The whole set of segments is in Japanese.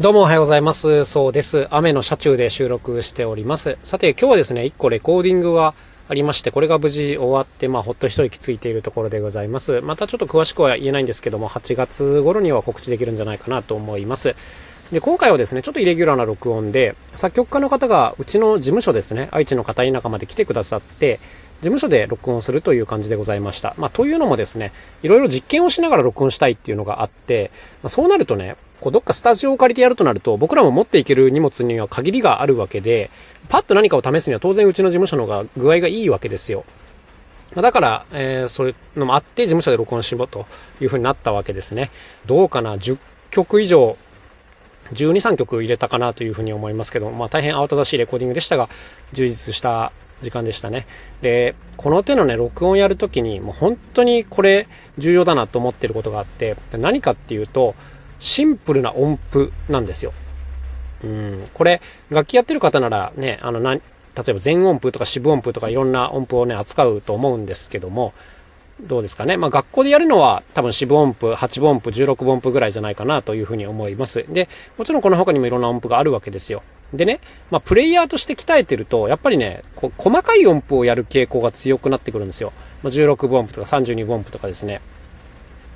どうもおはようございます。そうです。雨の車中で収録しております。さて今日はですね、1個レコーディングがありまして、これが無事終わって、まあほっと一息ついているところでございます。またちょっと詳しくは言えないんですけども、8月頃には告知できるんじゃないかなと思います。で、今回はですね、ちょっとイレギュラーな録音で、作曲家の方がうちの事務所ですね、愛知の片田舎まで来てくださって、事務所で録音するという感じでございました。まあ、というのもですね、いろいろ実験をしながら録音したいっていうのがあって、まあ、そうなるとね、こうどっかスタジオを借りてやるとなると、僕らも持っていける荷物には限りがあるわけで、パッと何かを試すには当然うちの事務所の方が具合がいいわけですよ。まあ、だから、えー、そういうのもあって事務所で録音しようという風になったわけですね。どうかな ?10 曲以上、12、3曲入れたかなというふうに思いますけど、まあ大変慌ただしいレコーディングでしたが、充実した時間でしたね。で、この手のね、録音やるときに、もう本当にこれ重要だなと思ってることがあって、何かっていうと、シンプルな音符なんですよ。うん、これ、楽器やってる方ならね、あの、な、例えば全音符とか四分音符とかいろんな音符をね、扱うと思うんですけども、どうですかね。まあ学校でやるのは多分四分音符、八分音符、十六分音符ぐらいじゃないかなというふうに思います。で、もちろんこの他にもいろんな音符があるわけですよ。でね、まあプレイヤーとして鍛えてると、やっぱりね、こ細かい音符をやる傾向が強くなってくるんですよ。まあ、16分音符とか32分音符とかですね。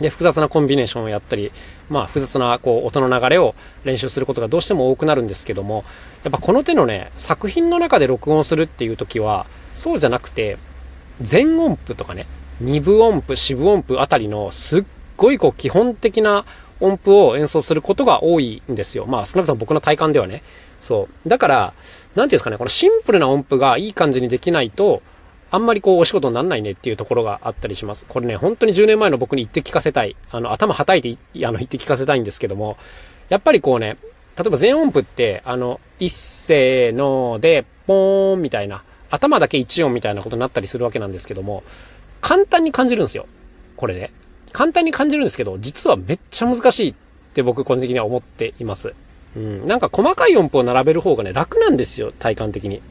で、複雑なコンビネーションをやったり、まあ、複雑な、こう、音の流れを練習することがどうしても多くなるんですけども、やっぱこの手のね、作品の中で録音するっていう時は、そうじゃなくて、全音符とかね、二部音符、四分音符あたりの、すっごいこう、基本的な音符を演奏することが多いんですよ。まあ、少なくとも僕の体感ではね。そう。だから、なんていうんですかね、このシンプルな音符がいい感じにできないと、あんまりこうお仕事になんないねっていうところがあったりします。これね、本当に10年前の僕に言って聞かせたい。あの、頭はたいて、あの、言って聞かせたいんですけども、やっぱりこうね、例えば全音符って、あの、一声ので、ポーンみたいな、頭だけ一音みたいなことになったりするわけなんですけども、簡単に感じるんですよ。これね。簡単に感じるんですけど、実はめっちゃ難しいって僕個人的には思っています。うん。なんか細かい音符を並べる方がね、楽なんですよ、体感的に。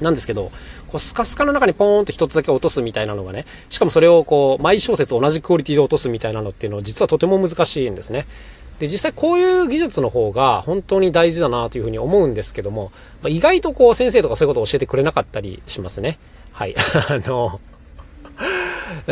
なんですけど、こうスカスカの中にポーンと一つだけ落とすみたいなのがね、しかもそれをこう、毎小節同じクオリティで落とすみたいなのっていうのは実はとても難しいんですね。で、実際こういう技術の方が本当に大事だなというふうに思うんですけども、まあ、意外とこう先生とかそういうことを教えてくれなかったりしますね。はい。あの、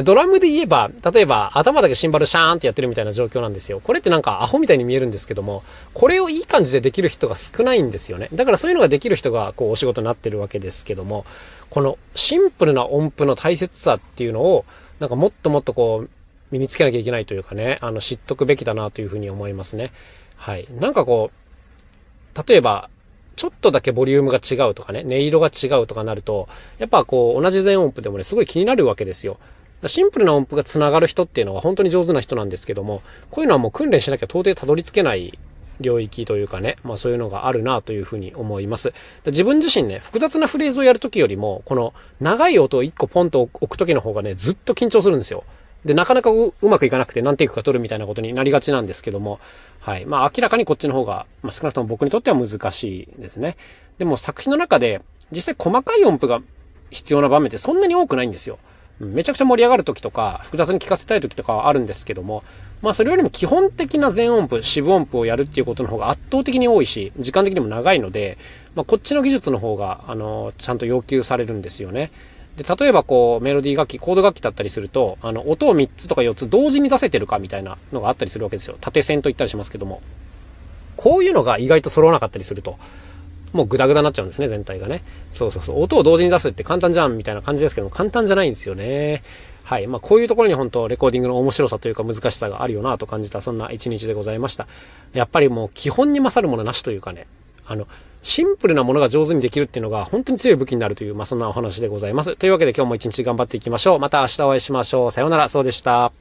ドラムで言えば、例えば頭だけシンバルシャーンってやってるみたいな状況なんですよ。これってなんかアホみたいに見えるんですけども、これをいい感じでできる人が少ないんですよね。だからそういうのができる人がこうお仕事になってるわけですけども、このシンプルな音符の大切さっていうのを、なんかもっともっとこう、身につけなきゃいけないというかね、あの、知っとくべきだなというふうに思いますね。はい。なんかこう、例えば、ちょっとだけボリュームが違うとかね、音色が違うとかなると、やっぱこう、同じ全音符でもね、すごい気になるわけですよ。シンプルな音符が繋がる人っていうのは本当に上手な人なんですけども、こういうのはもう訓練しなきゃ到底たどり着けない領域というかね、まあそういうのがあるなというふうに思います。自分自身ね、複雑なフレーズをやるときよりも、この長い音を一個ポンと置くときの方がね、ずっと緊張するんですよ。で、なかなかうまくいかなくて何テイクか取るみたいなことになりがちなんですけども、はい。まあ明らかにこっちの方が、まあ少なくとも僕にとっては難しいですね。でも作品の中で、実際細かい音符が必要な場面ってそんなに多くないんですよ。めちゃくちゃ盛り上がる時とか、複雑に聞かせたい時とかはあるんですけども、まあそれよりも基本的な全音符、四分音符をやるっていうことの方が圧倒的に多いし、時間的にも長いので、まあこっちの技術の方が、あの、ちゃんと要求されるんですよね。で、例えばこう、メロディー楽器、コード楽器だったりすると、あの、音を3つとか4つ同時に出せてるかみたいなのがあったりするわけですよ。縦線と言ったりしますけども。こういうのが意外と揃わなかったりすると。もうグダグダになっちゃうんですね、全体がね。そうそうそう。音を同時に出すって簡単じゃん、みたいな感じですけども、簡単じゃないんですよね。はい。まあ、こういうところに本当、レコーディングの面白さというか難しさがあるよなと感じた、そんな一日でございました。やっぱりもう、基本に勝るものなしというかね、あの、シンプルなものが上手にできるっていうのが本当に強い武器になるという、まあ、そんなお話でございます。というわけで今日も一日頑張っていきましょう。また明日お会いしましょう。さようなら、そうでした。